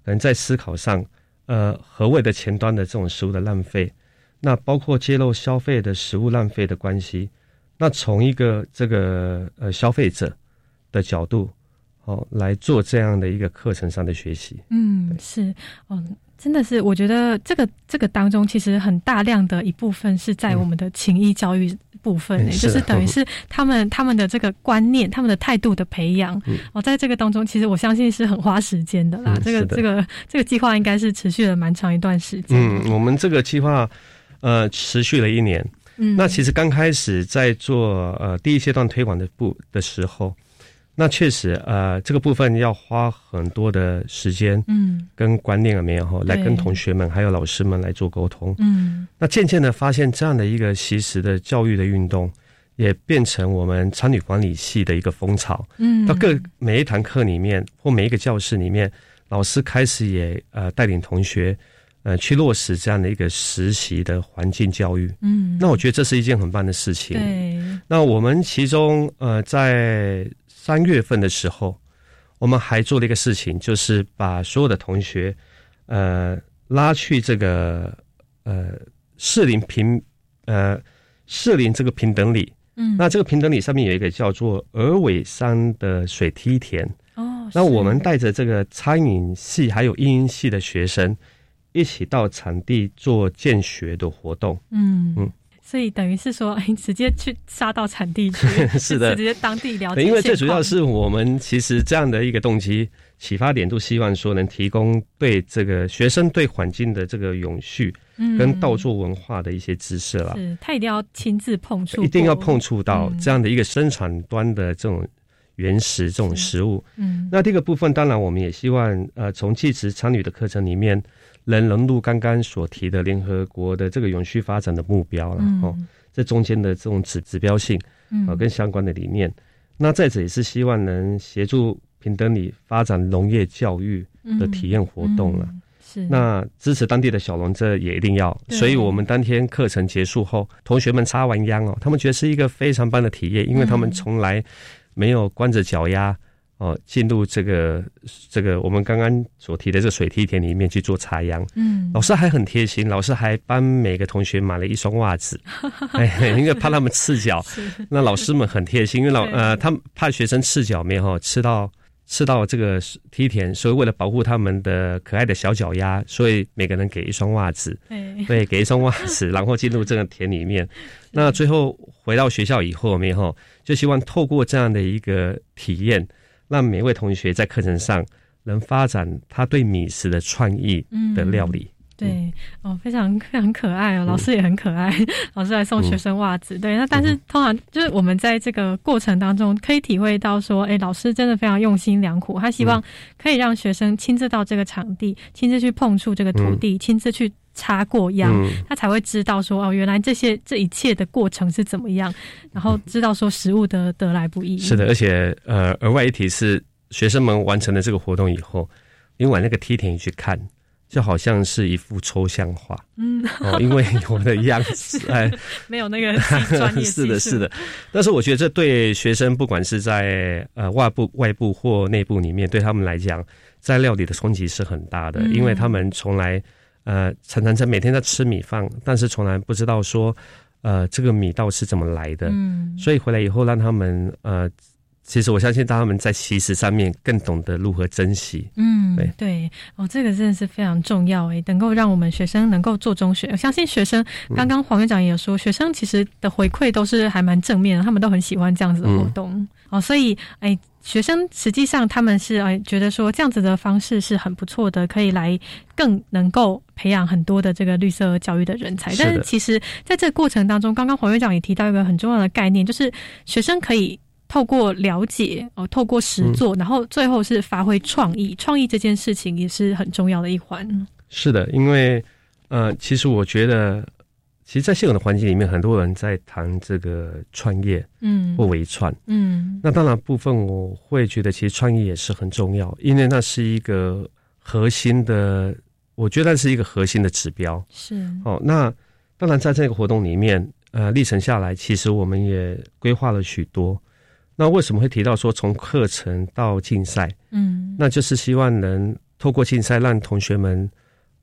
C: 能在思考上，呃，何谓的前端的这种食物的浪费，那包括揭露消费的食物浪费的关系。那从一个这个呃消费者的角度，哦来做这样的一个课程上的学习，
A: 嗯，是，嗯，真的是，我觉得这个这个当中其实很大量的一部分是在我们的情谊教育部分，就是等于 是他们他们的这个观念、他们的态度的培养，哦，在这个当中，其实我相信是很花时间的啦。这个这个这个计划应该是持续了蛮长一段时间。
C: 嗯，我们这个计划呃持续了一年。
A: 嗯，
C: 那其实刚开始在做呃第一阶段推广的部的时候，那确实呃这个部分要花很多的时间，
A: 嗯，
C: 跟观念了没有哈，来跟同学们还有老师们来做沟通，
A: 嗯，
C: 那渐渐的发现这样的一个习实的教育的运动，也变成我们参与管理系的一个风潮，
A: 嗯，
C: 到各每一堂课里面或每一个教室里面，老师开始也呃带领同学。呃，去落实这样的一个实习的环境教育，
A: 嗯，
C: 那我觉得这是一件很棒的事情。
A: 对，
C: 那我们其中呃，在三月份的时候，我们还做了一个事情，就是把所有的同学呃拉去这个呃适龄平呃适龄这个平等里，
A: 嗯，
C: 那这个平等里上面有一个叫做鹅尾山的水梯田，
A: 哦，
C: 那我们带着这个餐饮系还有英音系的学生。一起到产地做见学的活动，
A: 嗯
C: 嗯，
A: 所以等于是说，哎直接去杀到产地去，
C: 是的，
A: 直接当地了解。
C: 因为最主要是我们其实这样的一个动机启发点，都希望说能提供对这个学生对环境的这个永续跟稻作文化的一些知识了。
A: 是他一定要亲自碰触，
C: 一定要碰触到这样的一个生产端的这种原始这种食物。
A: 嗯，
C: 那这个部分当然我们也希望呃从继职参与的课程里面。能融入刚刚所提的联合国的这个永续发展的目标了哦，这中间的这种指指标性啊，跟相关的理念。那再者也是希望能协助平等里发展农业教育的体验活动了。
A: 是
C: 那支持当地的小农，这也一定要。所以我们当天课程结束后，同学们插完秧哦，他们觉得是一个非常棒的体验，因为他们从来没有光着脚丫。哦，进入这个这个我们刚刚所提的这个水梯田里面去做插秧。
A: 嗯，
C: 老师还很贴心，老师还帮每个同学买了一双袜子，哎，因为怕他们赤脚。那老师们很贴心，因为老呃，他们怕学生赤脚没有吃到吃到这个梯田，所以为了保护他们的可爱的小脚丫，所以每个人给一双袜子，对，给一双袜子，然后进入这个田里面。那最后回到学校以后，没有就希望透过这样的一个体验。让每位同学在课程上能发展他对米食的创意的料理。
A: 对，哦，非常非常可爱哦，老师也很可爱，老师来送学生袜子。对，那但是通常就是我们在这个过程当中可以体会到说，哎，老师真的非常用心良苦，他希望可以让学生亲自到这个场地，亲自去碰触这个土地，亲自去插过秧，他才会知道说，哦，原来这些这一切的过程是怎么样，然后知道说食物的得来不易。
C: 是的，而且呃，额外一提是，学生们完成了这个活动以后，你往那个梯田去看。就好像是一幅抽象画，
A: 嗯，
C: 哦，因为我的样子 哎，
A: 没有那个专业
C: 是的，是的。但是我觉得这对学生，不管是在呃外部、外部或内部里面，对他们来讲，在料理的冲击是很大的，因为他们从来呃常常在每天在吃米饭，但是从来不知道说呃这个米到是怎么来的，
A: 嗯，
C: 所以回来以后让他们呃。其实我相信，他们在其实上面更懂得如何珍惜。
A: 嗯，
C: 对
A: 对哦，这个真的是非常重要诶，能够让我们学生能够做中学。我相信学生，刚刚黄院长也有说，学生其实的回馈都是还蛮正面的，他们都很喜欢这样子的活动哦。所以，哎，学生实际上他们是哎觉得说这样子的方式是很不错的，可以来更能够培养很多的这个绿色教育的人才。但是，其实在这个过程当中，刚刚黄院长也提到一个很重要的概念，就是学生可以。透过了解哦，透过实做，然后最后是发挥创意。创意这件事情也是很重要的一环。
C: 是的，因为呃，其实我觉得，其实，在现有的环境里面，很多人在谈这个创业，
A: 嗯，
C: 或微创，
A: 嗯。
C: 那当然部分我会觉得，其实创业也是很重要，因为那是一个核心的，我觉得是一个核心的指标。
A: 是
C: 哦，那当然在这个活动里面，呃，历程下来，其实我们也规划了许多。那为什么会提到说从课程到竞赛？
A: 嗯，
C: 那就是希望能透过竞赛让同学们，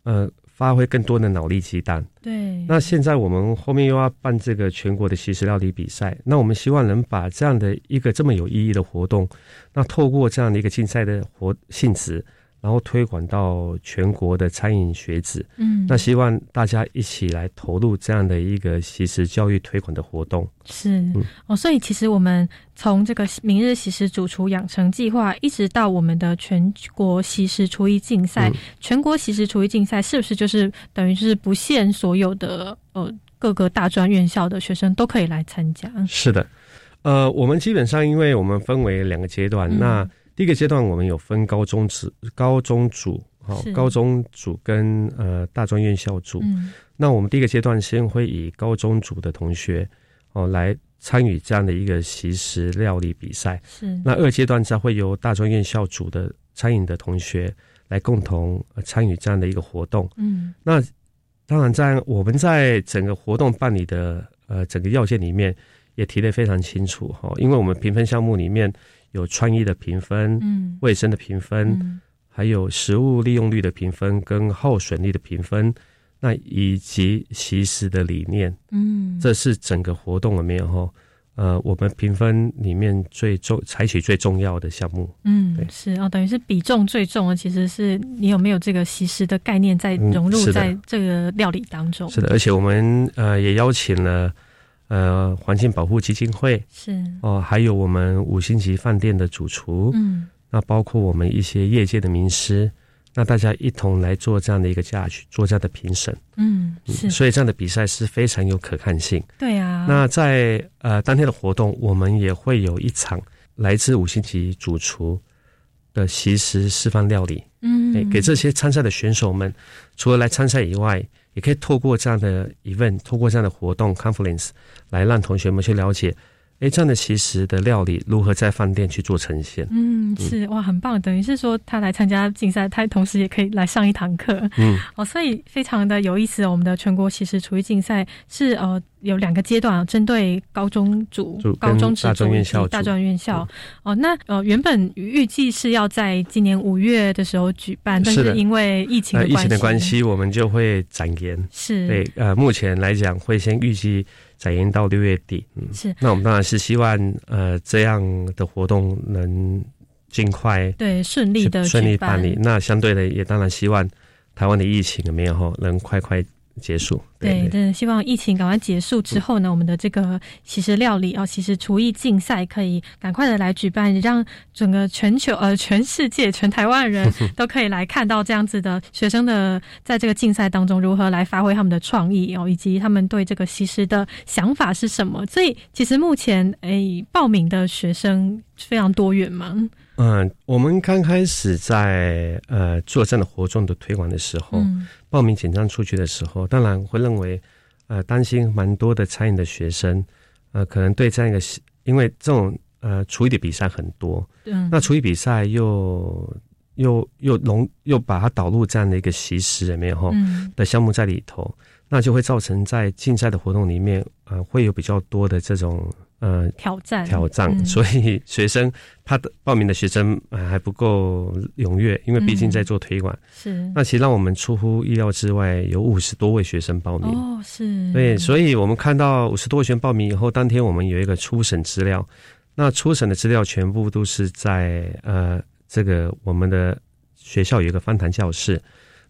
C: 呃，发挥更多的脑力激荡。
A: 对。
C: 那现在我们后面又要办这个全国的西式料理比赛，那我们希望能把这样的一个这么有意义的活动，那透过这样的一个竞赛的活性质。然后推广到全国的餐饮学子，
A: 嗯，
C: 那希望大家一起来投入这样的一个习食教育推广的活动。
A: 是哦，所以其实我们从这个明日习食主厨养成计划，一直到我们的全国习食厨艺竞赛，全国习食厨艺竞赛是不是就是等于是不限所有的呃各个大专院校的学生都可以来参加？
C: 是的，呃，我们基本上因为我们分为两个阶段，那。第一个阶段，我们有分高中组、高中组，好，高中组跟呃大专院校组。
A: 嗯，
C: 那我们第一个阶段先会以高中组的同学哦来参与这样的一个习食料理比赛。
A: 是，
C: 那二阶段才会由大专院校组的餐饮的同学来共同参与这样的一个活动。
A: 嗯，
C: 那当然在我们在整个活动办理的呃整个要件里面也提得非常清楚哈，因为我们评分项目里面。有创意的评分，
A: 嗯，
C: 卫生的评分，还有食物利用率的评分跟耗损率的评分，那以及习食的理念，
A: 嗯，
C: 这是整个活动里面哈，呃，我们评分里面最重采取最重要的项目，
A: 嗯，是哦，等于是比重最重的，其实是你有没有这个习食的概念在融入在这个料理当中，
C: 是的，而且我们呃也邀请了。呃，环境保护基金会
A: 是。
C: 哦，还有我们五星级饭店的主厨，
A: 嗯，
C: 那包括我们一些业界的名师，那大家一同来做这样的一个价去做这样的评审，
A: 嗯，是，
C: 所以这样的比赛是非常有可看性。
A: 对啊，
C: 那在呃当天的活动，我们也会有一场来自五星级主厨的习食示范料理，
A: 嗯，
C: 给这些参赛的选手们，除了来参赛以外。也可以透过这样的 event，透过这样的活动 conference，来让同学们去了解，哎，这样的其实的料理如何在饭店去做呈现。
A: 嗯，是哇，很棒。等于是说，他来参加竞赛，他同时也可以来上一堂课。
C: 嗯，
A: 哦，所以非常的有意思。我们的全国其实厨艺竞赛是呃有两个阶段，针对高中组、高中职组以及大专院校。哦，那呃，原本预计是要在今年五月的时候举办，但是因为疫情
C: 疫情的关系，我们就会展延。
A: 是
C: 对，呃，目前来讲会先预计展延到六月底。
A: 嗯，是。
C: 那我们当然是希望呃这样的活动能尽快
A: 对顺利的
C: 顺利办理。那相对的，也当然希望台湾的疫情有没有能快快。结束，
A: 对，真的希望疫情赶快结束之后呢，我们的这个其实料理啊，其实厨艺竞赛可以赶快的来举办，让整个全球呃全世界全台湾人 都可以来看到这样子的学生的在这个竞赛当中如何来发挥他们的创意哦，以及他们对这个其实的想法是什么。所以其实目前诶报名的学生非常多元嘛。
C: 嗯，我们刚开始在呃做这样的活动的推广的时候，报名简章出去的时候，当然会认为呃担心蛮多的餐饮的学生，呃可能对这样一个，因为这种呃厨艺的比赛很多，
A: 嗯，
C: 那厨艺比赛又又又融又把它导入这样的一个习食里面哈的项目在里头，那就会造成在竞赛的活动里面，呃会有比较多的这种。呃，
A: 挑战
C: 挑战，所以学生他的报名的学生呃还不够踊跃，因为毕竟在做推广。
A: 是，
C: 那其实让我们出乎意料之外，有五十多位学生报名。
A: 哦，是。
C: 对，所以我们看到五十多位学生报名以后，当天我们有一个初审资料。那初审的资料全部都是在呃这个我们的学校有一个翻谈教室，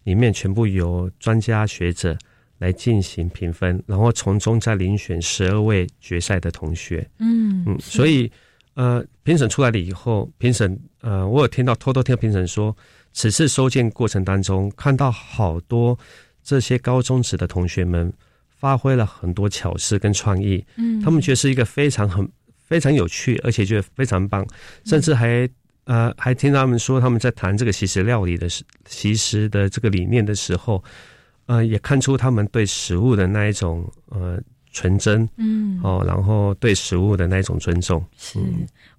C: 里面全部有专家学者。来进行评分，然后从中再遴选十二位决赛的同学。
A: 嗯
C: 嗯，所以呃，评审出来了以后，评审呃，我有听到偷偷听评审说，此次收件过程当中，看到好多这些高中职的同学们发挥了很多巧思跟创意。
A: 嗯，
C: 他们觉得是一个非常很非常有趣，而且觉得非常棒，甚至还呃还听他们说，他们在谈这个西食料理的西食的这个理念的时候。呃，也看出他们对食物的那一种呃纯真，
A: 嗯，
C: 哦，然后对食物的那一种尊重，
A: 是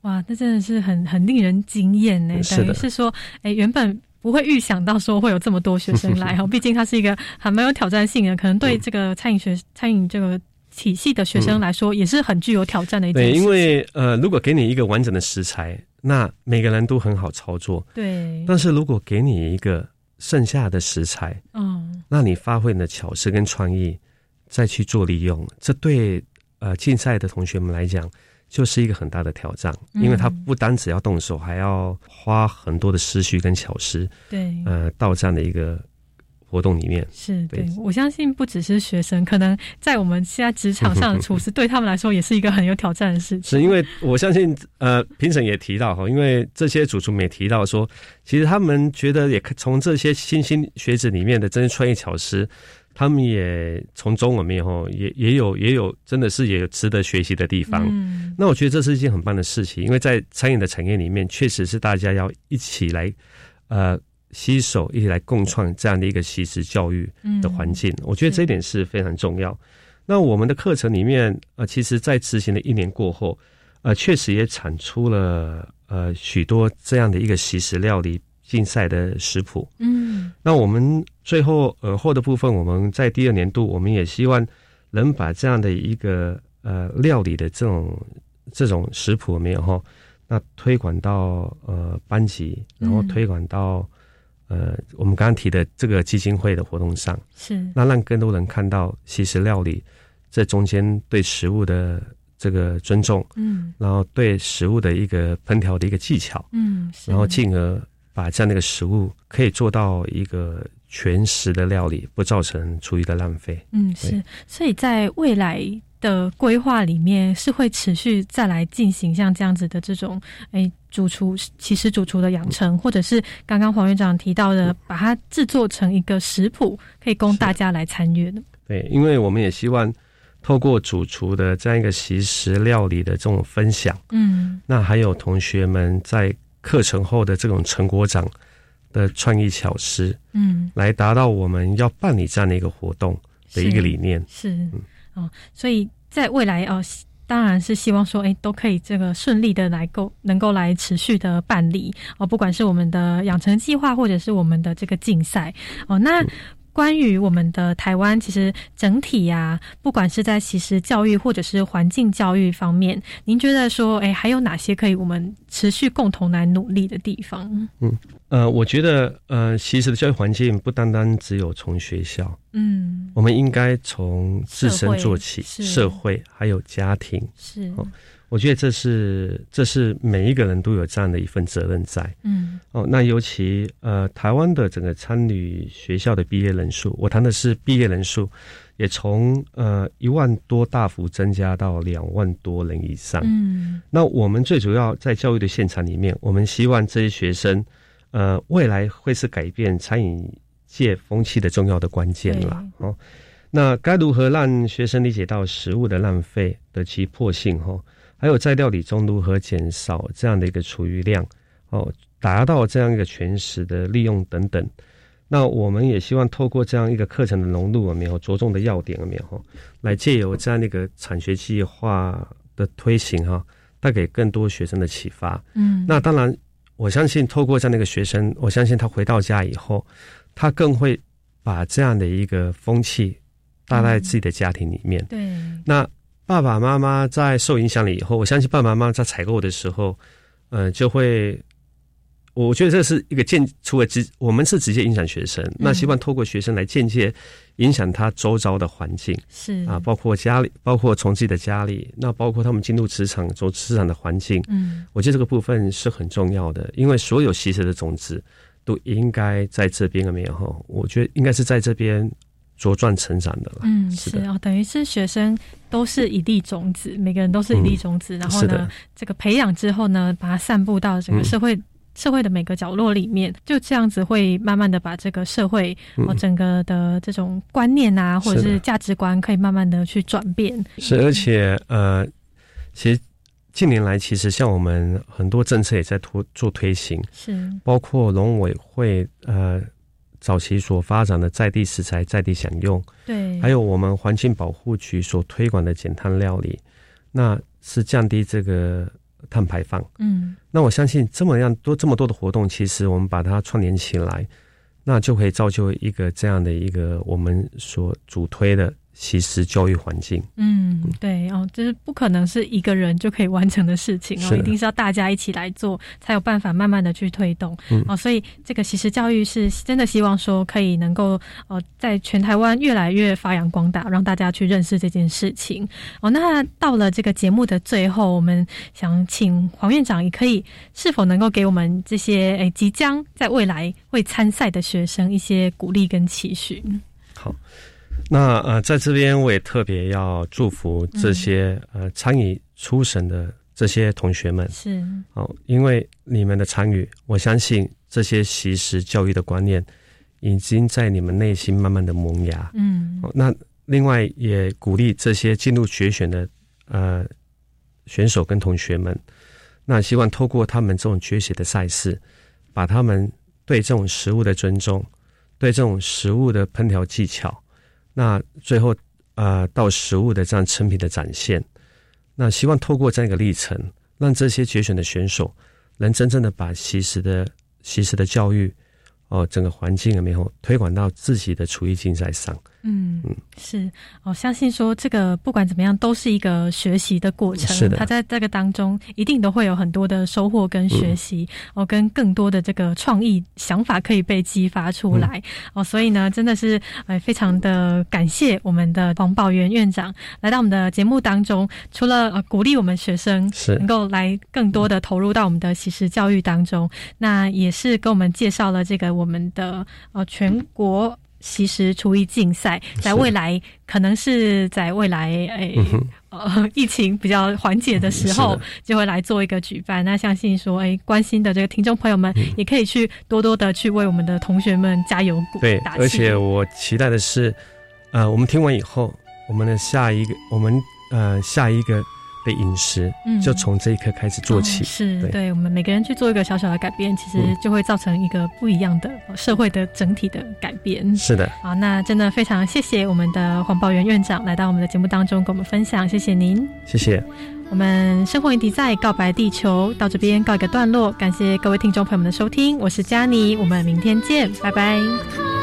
A: 哇，那真的是很很令人惊艳呢。等于是说，哎，原本不会预想到说会有这么多学生来哈，毕竟它是一个还蛮有挑战性的，可能对这个餐饮学餐饮这个体系的学生来说，也是很具有挑战的一件。
C: 对，因为呃，如果给你一个完整的食材，那每个人都很好操作，
A: 对。
C: 但是如果给你一个剩下的食材，
A: 嗯，
C: 那你发挥你的巧思跟创意，再去做利用，这对呃竞赛的同学们来讲，就是一个很大的挑战，因为他不单只要动手，还要花很多的思绪跟巧思，
A: 对，
C: 呃，到这样的一个。活动里面
A: 是对，我相信不只是学生，可能在我们现在职场上的 厨师，对他们来说也是一个很有挑战的事情。
C: 是因为我相信，呃，评审也提到哈，因为这些主厨也提到说，其实他们觉得也从这些新兴学子里面的这些创业巧师，他们也从中我们以后也也有也有真的是也有值得学习的地方。
A: 嗯，
C: 那我觉得这是一件很棒的事情，因为在餐饮的产业里面，确实是大家要一起来，呃。携手一起来共创这样的一个习食教育的环境，我觉得这一点是非常重要。那我们的课程里面，呃，其实，在执行的一年过后，呃，确实也产出了呃许多这样的一个习食料理竞赛的食谱。
A: 嗯，
C: 那我们最后呃后的部分，我们在第二年度，我们也希望能把这样的一个呃料理的这种这种食谱没有哈，那推广到呃班级，然后推广到。呃，我们刚刚提的这个基金会的活动上，
A: 是
C: 那让更多人看到西式料理这中间对食物的这个尊重，
A: 嗯，
C: 然后对食物的一个烹调的一个技巧，
A: 嗯，
C: 然后进而把这样的一个食物可以做到一个全食的料理，不造成厨余的浪费。
A: 嗯，是，所以在未来。的规划里面是会持续再来进行像这样子的这种诶主厨其实主厨的养成，或者是刚刚黄院长提到的，把它制作成一个食谱，可以供大家来参与的。
C: 对，因为我们也希望透过主厨的这样一个习食料理的这种分享，
A: 嗯，
C: 那还有同学们在课程后的这种成果展的创意巧思，
A: 嗯，
C: 来达到我们要办理这样的一个活动的一个理念，
A: 是。哦，所以在未来哦，当然是希望说，哎，都可以这个顺利的来够能够来持续的办理哦，不管是我们的养成计划，或者是我们的这个竞赛哦。那关于我们的台湾，其实整体呀、不管是在其实教育或者是环境教育方面，您觉得说，哎，还有哪些可以我们持续共同来努力的地方？
C: 嗯，呃，我觉得，呃，其实的教育环境不单单只有从学校，
A: 嗯，
C: 我们应该从自身做起，
A: 社会是
C: 社会还有家庭。
A: 是，
C: 哦，我觉得这是这是每一个人都有这样的一份责任在。
A: 嗯，
C: 哦，那尤其呃，台湾的整个参与学校的毕业人数，我谈的是毕业人数，也从呃一万多大幅增加到两万多人以上。
A: 嗯，
C: 那我们最主要在教育的现场里面，我们希望这些学生，呃，未来会是改变餐饮界风气的重要的关键啦。哦，那该如何让学生理解到食物的浪费的急迫性？哈、还有在料理中如何减少这样的一个厨余量？哦，达到这样一个全食的利用等等。那我们也希望透过这样一个课程的融入，有没有着重的要点有没有哈，来借由这样的一个产学计划的推行哈，带给更多学生的启发。
A: 嗯
C: 那当然，我相信透过这样的一个学生，我相信他回到家以后，他更会把这样的一个风气带在自己的家庭里面。
A: 对，
C: 那爸爸妈妈在受影响了以后，我相信爸爸妈妈在采购的时候，呃，就会，我觉得这是一个间，除了直我们是直接影响学生，那希望透过学生来间接影响他周遭的环境，
A: 是
C: 啊，包括家里，包括从自己的家里，那包括他们进入职场，走职场的环境，
A: 嗯，
C: 我觉得这个部分是很重要的，因为所有习食的种子都应该在这边了没有哈？我觉得应该是在这边茁壮成长的了。
A: 嗯，
C: 是的
A: 是哦，等于是学生都是一粒种子，每个人都是一粒种子，然后呢这个培养之后呢，把它散布到整个
C: 嗯
A: 社会。社会的每个角落里面，就这样子会慢慢的把这个社会
C: 嗯。
A: 哦整个的这种观念啊，或者
C: 是
A: 价值观，可以慢慢的去转变。
C: 是，而且呃，其实近年来，其实像我们很多政策也在推做推行，
A: 是。
C: 包括农委会呃早期所发展的在地食材在地享用，
A: 对。
C: 还有我们环境保护局所推广的减碳料理，那是降低这个碳排放。
A: 嗯
C: 那我相信这么样多这么多的活动，其实我们把它串联起来，那就可以造就一个这样的一个我们所主推的习食教育环境。
A: 嗯，对哦，就是不可能是一个人就可以完成的事情哦，一定是要大家一起来做，才有办法慢慢的去推动。
C: 嗯
A: 哦，所以这个其实教育是真的希望说可以能够呃，在全台湾越来越发扬光大，让大家去认识这件事情。哦，那到了这个节目的最后，我们想请黄院长也可以是否能够给我们这些诶即将在未来会参赛的学生一些鼓励跟期许？
C: 好，那呃，在这边我也特别要祝福这些、呃参与初审的这些同学们，
A: 是。
C: 哦，因为你们的参与，我相信这些习实教育的观念已经在你们内心慢慢的萌芽。
A: 嗯。
C: 哦，那另外也鼓励这些进入决选的呃选手跟同学们，那希望透过他们这种决选的赛事，把他们对这种食物的尊重，对这种食物的烹调技巧，那最后呃到实物的这样成品的展现，那希望透过这样一个历程，让这些决选的选手能真正的把西食的西食的教育。哦，整个环境里面后推广到自己的厨艺竞赛上？
A: 嗯，是，我、相信说这个不管怎么样都是一个学习的过程，
C: 是的。
A: 他在这个当中一定都会有很多的收获跟学习，哦，跟更多的这个创意想法可以被激发出来，哦，所以呢，真的是哎非常的感谢我们的黄宝元院长来到我们的节目当中，除了呃鼓励我们学生
C: 是。
A: 能够来更多的投入到我们的其实教育当中，那也是跟我们介绍了这个我们的呃全国。习食厨艺竞赛，在未来可能是在未来诶、
C: 嗯
A: 呃疫情比较缓解的时候，就会来做一个举办。那相信说，诶、关心的这个听众朋友们，也可以去多多的去为我们的同学们加油鼓
C: 对，而且我期待的是，呃，我们听完以后，我们的下一个，我们呃下一个的饮食，
A: 嗯
C: 就从这一刻开始做起。
A: 哦是
C: 对
A: 对我们每个人去做一个小小的改变，其实
C: 嗯
A: 就会造成一个不一样的呃社会的整体的改变。
C: 是的，
A: 好，那真的非常谢谢我们的黄宝元院长来到我们的节目当中跟我们分享，谢谢您。
C: 谢谢。
A: 我们生活议题在告白地球到这边告一个段落，感谢各位听众朋友们的收听，我是佳妮，我们明天见，拜拜。